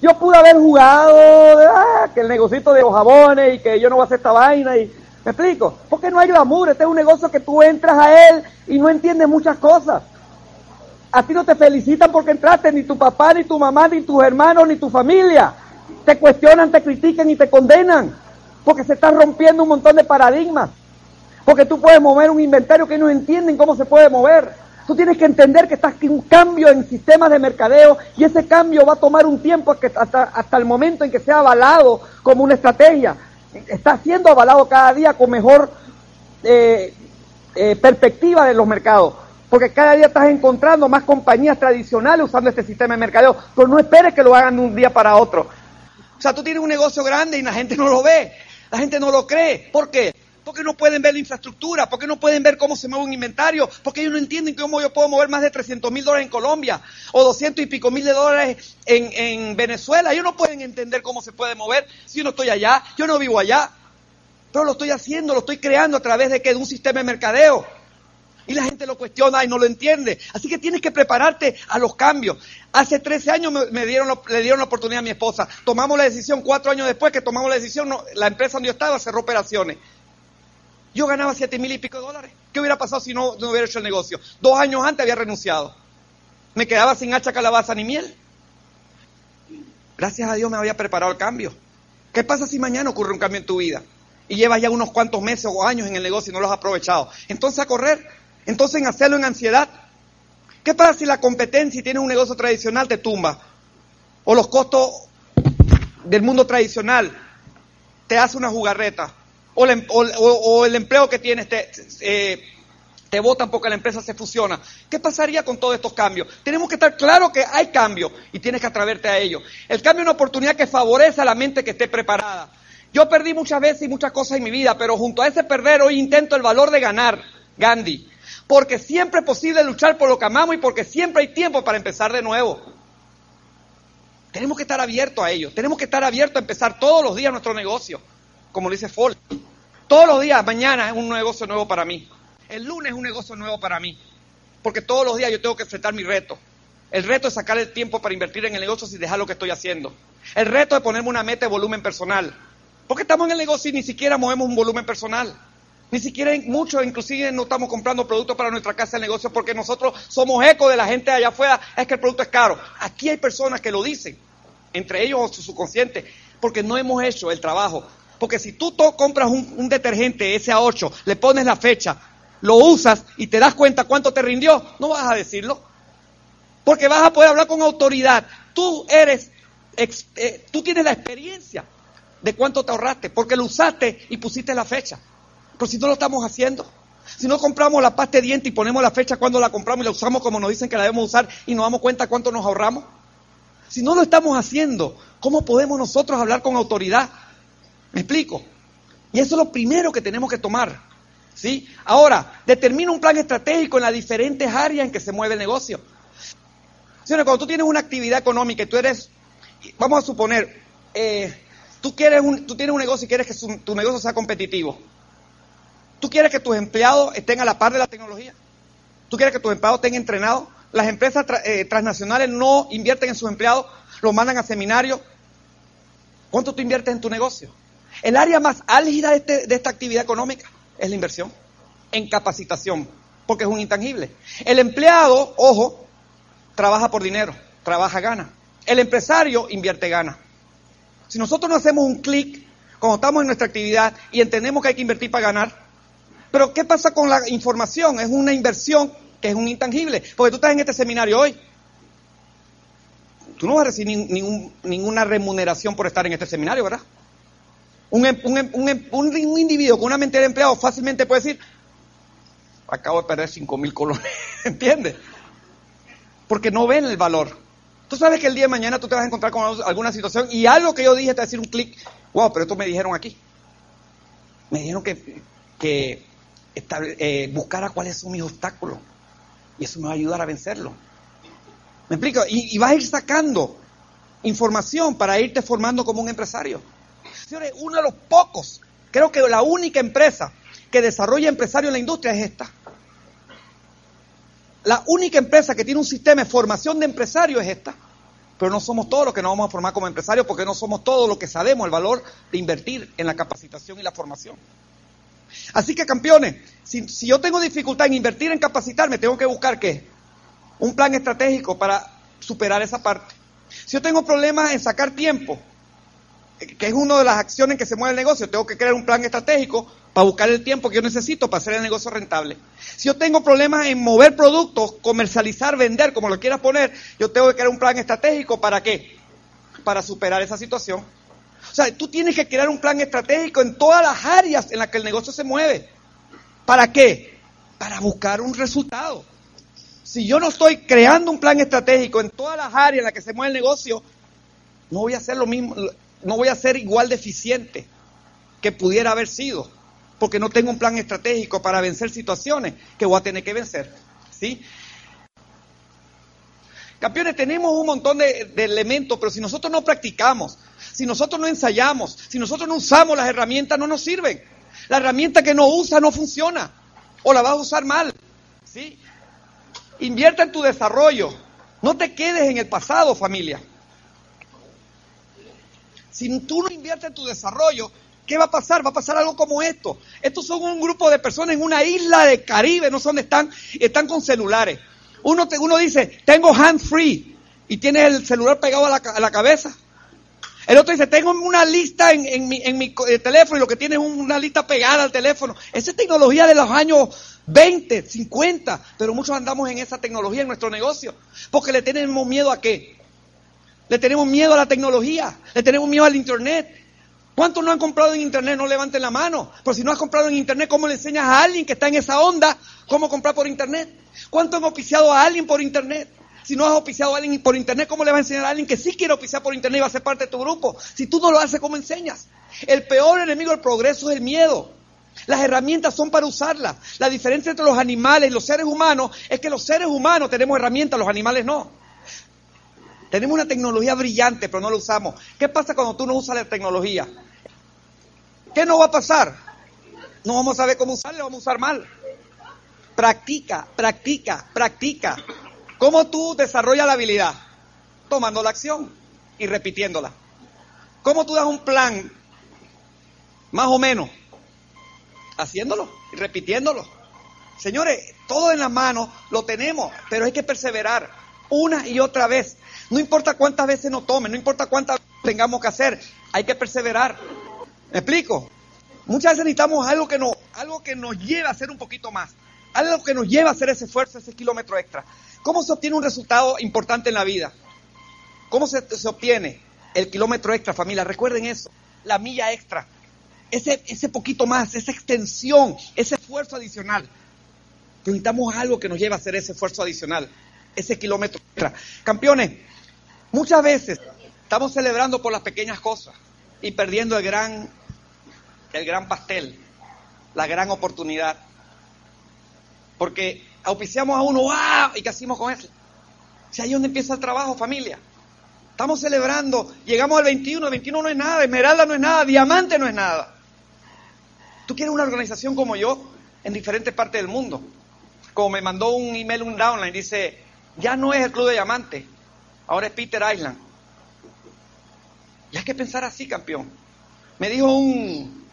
Yo pude haber jugado ah, que el negocito de los jabones y que yo no voy a hacer esta vaina y ¿me explico? Porque no hay glamour, este es un negocio que tú entras a él y no entiendes muchas cosas. A ti no te felicitan porque entraste, ni tu papá, ni tu mamá, ni tus hermanos, ni tu familia. Te cuestionan, te critican y te condenan. Porque se están rompiendo un montón de paradigmas. Porque tú puedes mover un inventario que no entienden cómo se puede mover. Tú tienes que entender que estás en un cambio en sistemas de mercadeo y ese cambio va a tomar un tiempo hasta, hasta el momento en que sea avalado como una estrategia. Está siendo avalado cada día con mejor eh, eh, perspectiva de los mercados. Porque cada día estás encontrando más compañías tradicionales usando este sistema de mercadeo. Pero no esperes que lo hagan de un día para otro. O sea, tú tienes un negocio grande y la gente no lo ve. La gente no lo cree. ¿Por qué? Porque no pueden ver la infraestructura, porque no pueden ver cómo se mueve un inventario, porque ellos no entienden cómo yo puedo mover más de 300 mil dólares en Colombia o 200 y pico mil de dólares en, en Venezuela. Ellos no pueden entender cómo se puede mover si yo no estoy allá, yo no vivo allá. Pero lo estoy haciendo, lo estoy creando a través de, que, de un sistema de mercadeo. Y la gente lo cuestiona y no lo entiende. Así que tienes que prepararte a los cambios. Hace 13 años me, dieron, le dieron la oportunidad a mi esposa. Tomamos la decisión, cuatro años después que tomamos la decisión, la empresa donde yo estaba cerró operaciones. Yo ganaba siete mil y pico de dólares. ¿Qué hubiera pasado si no, hubiera hecho el negocio? Dos años antes había renunciado. Me quedaba sin hacha, calabaza ni miel. Gracias a Dios me había preparado el cambio. ¿Qué pasa si mañana ocurre un cambio en tu vida? Y llevas ya unos cuantos meses o años en el negocio y no los has aprovechado. Entonces a correr. Entonces en hacerlo en ansiedad. ¿Qué pasa si la competencia y tienes un negocio tradicional te tumba? O los costos del mundo tradicional te hace una jugarreta. O, em, el empleo que tienes te, eh, votan porque la empresa se fusiona. ¿Qué pasaría con todos estos cambios? Tenemos que estar claros que hay cambio y tienes que atreverte a ello. El cambio es una oportunidad que favorece a la mente que esté preparada. Yo perdí muchas veces y muchas cosas en mi vida, pero junto a ese perder hoy intento el valor de ganar, Gandhi porque siempre es posible luchar por lo que amamos y porque siempre hay tiempo para empezar de nuevo. Tenemos que estar abiertos a ello, tenemos que estar abiertos a empezar todos los días nuestro negocio, como lo dice Fall. Todos los días, mañana es un negocio nuevo para mí. El lunes es un negocio nuevo para mí, porque todos los días yo tengo que enfrentar mi reto. El reto es sacar el tiempo para invertir en el negocio sin dejar lo que estoy haciendo. El reto es ponerme una meta de volumen personal. Porque estamos en el negocio y ni siquiera movemos un volumen personal. Ni siquiera muchos, inclusive no estamos comprando productos para nuestra casa de negocio porque nosotros somos eco de la gente allá afuera, es que el producto es caro. Aquí hay personas que lo dicen, entre ellos su subconsciente, porque no hemos hecho el trabajo. Porque si tú compras un, un detergente SA8, le pones la fecha, lo usas y te das cuenta cuánto te rindió, no vas a decirlo. Porque vas a poder hablar con autoridad. Tú eres, eh, tú tienes la experiencia de cuánto te ahorraste, porque lo usaste y pusiste la fecha. Pero si no lo estamos haciendo, si no compramos la pasta de diente y ponemos la fecha cuando la compramos y la usamos como nos dicen que la debemos usar y nos damos cuenta cuánto nos ahorramos, si no lo estamos haciendo, ¿cómo podemos nosotros hablar con autoridad? ¿Me explico? Y eso es lo primero que tenemos que tomar. ¿sí? Ahora, determina un plan estratégico en las diferentes áreas en que se mueve el negocio. cuando tú tienes una actividad económica y tú eres, vamos a suponer, eh, tú, quieres un, tú tienes un negocio y quieres que tu negocio sea competitivo. ¿Tú quieres que tus empleados estén a la par de la tecnología? ¿Tú quieres que tus empleados estén entrenados? Las empresas eh, transnacionales no invierten en sus empleados, los mandan a seminarios. ¿Cuánto tú inviertes en tu negocio? El área más álgida de, este, de esta actividad económica es la inversión en capacitación, porque es un intangible. El empleado, ojo, trabaja por dinero, trabaja, gana. El empresario invierte, gana. Si nosotros no hacemos un clic cuando estamos en nuestra actividad y entendemos que hay que invertir para ganar, pero ¿qué pasa con la información? Es una inversión que es un intangible. Porque tú estás en este seminario hoy. Tú no vas a recibir ninguna remuneración por estar en este seminario, ¿verdad? Un, em, em, em, un, individuo con una mente de empleado fácilmente puede decir, acabo de perder 5 mil colones, ¿entiendes? Porque no ven el valor. Tú sabes que el día de mañana tú te vas a encontrar con alguna situación y algo que yo dije te va a decir un clic, wow, pero esto me dijeron aquí. Me dijeron que, que eh, buscar a cuáles son mis obstáculos. Y eso me va a ayudar a vencerlo. ¿Me explico? Y, y vas a ir sacando información para irte formando como un empresario. Señores, uno de los pocos, creo que la única empresa que desarrolla empresarios en la industria es esta. La única empresa que tiene un sistema de formación de empresarios es esta. Pero no somos todos los que nos vamos a formar como empresarios porque no somos todos los que sabemos el valor de invertir en la capacitación y la formación. Así que campeones, si, yo tengo dificultad en invertir en capacitarme, tengo que buscar qué? Un plan estratégico para superar esa parte. Si yo tengo problemas en sacar tiempo, que es una de las acciones en que se mueve el negocio, tengo que crear un plan estratégico para buscar el tiempo que yo necesito para hacer el negocio rentable. Si yo tengo problemas en mover productos, comercializar, vender, como lo quieras poner, yo tengo que crear un plan estratégico para qué? Para superar esa situación. O sea, tú tienes que crear un plan estratégico en todas las áreas en las que el negocio se mueve. ¿Para qué? Para buscar un resultado. Si yo no estoy creando un plan estratégico en todas las áreas en las que se mueve el negocio, no voy a ser lo mismo, no voy a ser igual de eficiente que pudiera haber sido. porque no tengo un plan estratégico para vencer situaciones que voy a tener que vencer. ¿Sí? Campeones, tenemos un montón de, elementos, pero si nosotros no practicamos, si nosotros no ensayamos, si nosotros no usamos las herramientas, no nos sirven. La herramienta que no usa no funciona o la vas a usar mal. ¿sí? Invierta en tu desarrollo. No te quedes en el pasado, familia. Si tú no inviertes en tu desarrollo, ¿qué va a pasar? Va a pasar algo como esto. Estos son un grupo de personas en una isla de Caribe, no sé dónde están, están con celulares. Uno, uno dice, tengo hand free, y tiene el celular pegado a la, cabeza. El otro dice, tengo una lista en, en, mi, en mi, eh, teléfono y lo que tiene es una lista pegada al teléfono. Esa es tecnología de los años 20, 50, pero muchos andamos en esa tecnología en nuestro negocio. Porque le tenemos miedo a qué? Le tenemos miedo a la tecnología, le tenemos miedo al Internet. ¿Cuántos no han comprado en Internet? No levanten la mano. Pero si no has comprado en Internet, ¿cómo le enseñas a alguien que está en esa onda cómo comprar por Internet? ¿Cuántos han oficiado a alguien por Internet? Si no has oficiado a alguien por internet, ¿cómo le vas a enseñar a alguien que sí quiere oficiar por internet y va a ser parte de tu grupo? Si tú no lo haces, ¿cómo enseñas? El peor enemigo del progreso es el miedo. Las herramientas son para usarlas. La diferencia entre los animales y los seres humanos es que los seres humanos tenemos herramientas, los animales no. Tenemos una tecnología brillante, pero no la usamos. ¿Qué pasa cuando tú no usas la tecnología? ¿Qué no va a pasar? No vamos a saber cómo usarla, vamos a usar mal. Practica, practica, practica. ¿Cómo tú desarrollas la habilidad? Tomando la acción y repitiéndola. ¿Cómo tú das un plan? Más o menos. Haciéndolo y repitiéndolo. Señores, todo en la mano lo tenemos, pero hay que perseverar una y otra vez. No importa cuántas veces nos tomen, no importa cuántas tengamos que hacer, hay que perseverar. ¿Me explico? Muchas veces necesitamos algo que, nos, algo que nos lleve a hacer un poquito más, algo que nos lleve a hacer ese esfuerzo, ese kilómetro extra. ¿Cómo se obtiene un resultado importante en la vida? ¿Cómo se, se, obtiene el kilómetro extra, familia? Recuerden eso, la milla extra, ese, ese poquito más, esa extensión, ese esfuerzo adicional. Necesitamos algo que nos lleve a hacer ese esfuerzo adicional, ese kilómetro extra. Campeones, muchas veces estamos celebrando por las pequeñas cosas y perdiendo el gran, el gran pastel, la gran oportunidad. Porque auspiciamos a uno, ¡wow! ¿Y qué hacemos con eso? Si ahí es donde empieza el trabajo, familia. Estamos celebrando, llegamos al 21, el 21 no es nada, Esmeralda no es nada, Diamante no es nada. ¿Tú quieres una organización como yo en diferentes partes del mundo? Como me mandó un email, un downline, dice, ya no es el Club de Diamante, ahora es Peter Island. Y hay que pensar así, campeón. Me dijo un,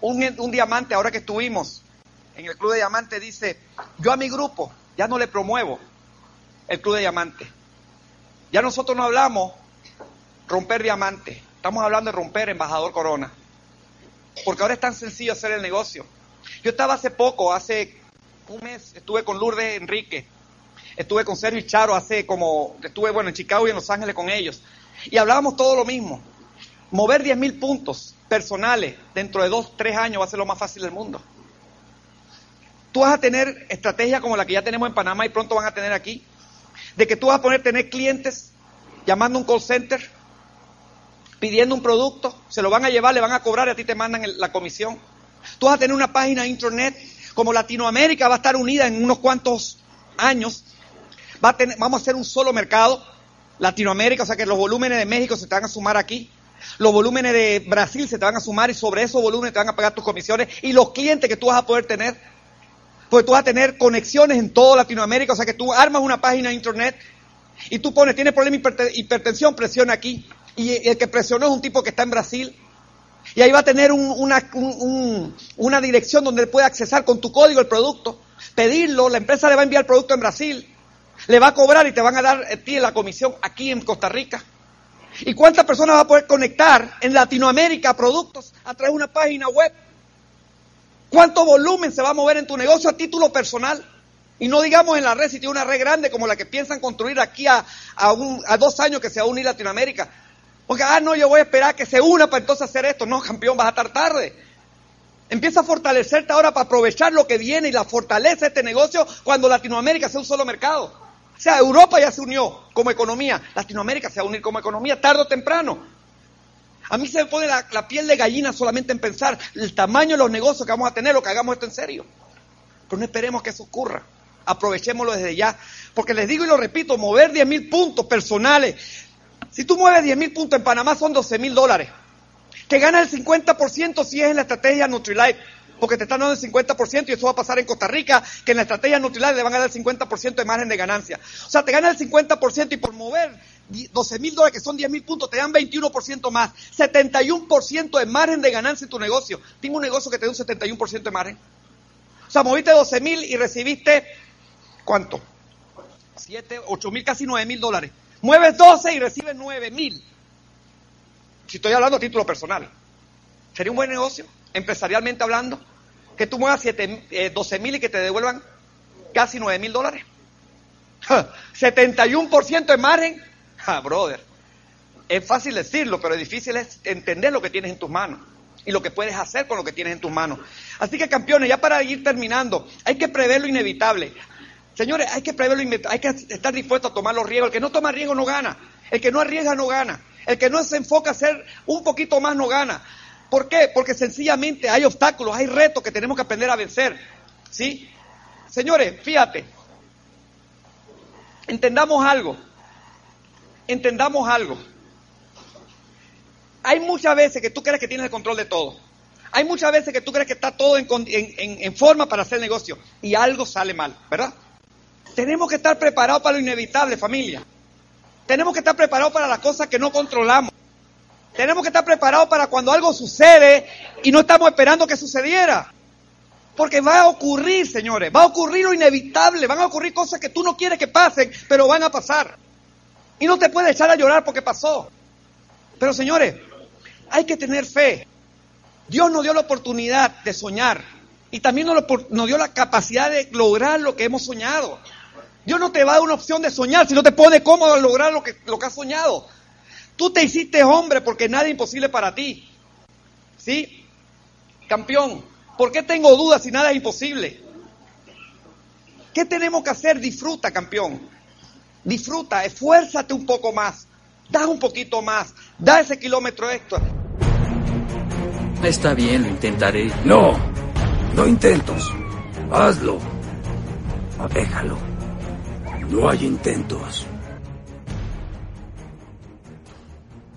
un, diamante, ahora que estuvimos, en el Club de Diamante dice, yo a mi grupo ya no le promuevo el Club de Diamante. Ya nosotros no hablamos romper diamante, estamos hablando de romper embajador corona. Porque ahora es tan sencillo hacer el negocio. Yo estaba hace poco, hace un mes, estuve con Lourdes Enrique, estuve con Sergio y Charo hace como, estuve bueno en Chicago y en Los Ángeles con ellos. Y hablábamos todo lo mismo. Mover 10 mil puntos personales dentro de dos, tres años va a ser lo más fácil del mundo. Tú vas a tener estrategias como la que ya tenemos en Panamá y pronto van a tener aquí, de que tú vas a poner tener clientes llamando a un call center, pidiendo un producto, se lo van a llevar, le van a cobrar y a ti te mandan la comisión. Tú vas a tener una página de internet, como Latinoamérica va a estar unida en unos cuantos años, va a tener, vamos a hacer un solo mercado, Latinoamérica, o sea que los volúmenes de México se te van a sumar aquí, los volúmenes de Brasil se te van a sumar y sobre esos volúmenes te van a pagar tus comisiones y los clientes que tú vas a poder tener porque tú vas a tener conexiones en toda Latinoamérica, o sea que tú armas una página de internet y tú pones, tienes problema de hipertensión, presiona aquí. Y el que presionó es un tipo que está en Brasil. Y ahí va a tener un, una, un, una dirección donde él puede accesar con tu código el producto, pedirlo, la empresa le va a enviar el producto en Brasil, le va a cobrar y te van a dar a ti la comisión aquí en Costa Rica. ¿Y cuántas personas va a poder conectar en Latinoamérica productos a través de una página web? ¿Cuánto volumen se va a mover en tu negocio a título personal? Y no digamos en la red, si tiene una red grande como la que piensan construir aquí a, a, un, a dos años que se va a unir Latinoamérica. Porque, ah, no, yo voy a esperar que se una para entonces hacer esto. No, campeón, vas a estar tarde. Empieza a fortalecerte ahora para aprovechar lo que viene y la fortaleza de este negocio cuando Latinoamérica sea un solo mercado. O sea, Europa ya se unió como economía, Latinoamérica se va a unir como economía tarde o temprano. A mí se me pone la, piel de gallina solamente en pensar el tamaño de los negocios que vamos a tener, lo que hagamos esto en serio. Pero no esperemos que eso ocurra. Aprovechémoslo desde ya. Porque les digo y lo repito, mover 10 mil puntos personales. Si tú mueves 10 mil puntos en Panamá son 12 mil dólares. Que gana el 50% si es en la estrategia Nutrilite. Porque te están dando el 50% y eso va a pasar en Costa Rica, que en la estrategia Nutrilite le van a dar el 50% de margen de ganancia. O sea, te gana el 50% y por mover 12 mil dólares, que son 10 mil puntos, te dan 21% más. 71% de margen de ganancia en tu negocio. Tengo un negocio que te da un 71% de margen. O sea, moviste 12 mil y recibiste, ¿cuánto? 7, 8 mil, casi 9 mil dólares. Mueves 12 y recibes 9 mil. Si estoy hablando a título personal. ¿Sería un buen negocio, empresarialmente hablando? Que tú muevas 7, eh, 12 mil y que te devuelvan casi 9 mil dólares. 71% de margen. Ah, brother. Es fácil decirlo, pero difícil es entender lo que tienes en tus manos y lo que puedes hacer con lo que tienes en tus manos. Así que campeones, ya para ir terminando, hay que prever lo inevitable. Señores, hay que prever lo inevitable, hay que estar dispuesto a tomar los riesgos. El que no toma riesgo no gana. El que no arriesga no gana. El que no se enfoca a hacer un poquito más no gana. ¿Por qué? Porque sencillamente hay obstáculos, hay retos que tenemos que aprender a vencer. ¿Sí? Señores, fíjate. Entendamos algo. Entendamos algo. Hay muchas veces que tú crees que tienes el control de todo. Hay muchas veces que tú crees que está todo en, en, forma para hacer negocio y algo sale mal, ¿verdad? Tenemos que estar preparados para lo inevitable, familia. Tenemos que estar preparados para las cosas que no controlamos. Tenemos que estar preparados para cuando algo sucede y no estamos esperando que sucediera. Porque va a ocurrir, señores, va a ocurrir lo inevitable, van a ocurrir cosas que tú no quieres que pasen, pero van a pasar. Y no te puedes echar a llorar porque pasó. Pero señores, hay que tener fe. Dios nos dio la oportunidad de soñar y también nos, nos, dio la capacidad de lograr lo que hemos soñado. Dios no te va a dar una opción de soñar si no te pone cómodo lograr lo que, lo que has soñado. Tú te hiciste hombre porque nada es imposible para ti. ¿Sí? Campeón, ¿por qué tengo dudas si nada es imposible? ¿Qué tenemos que hacer? Disfruta, campeón. Disfruta, esfuérzate un poco más. Da un poquito más. Da ese kilómetro extra. Está bien, lo intentaré. No, no intentos. Hazlo. Déjalo. No hay intentos.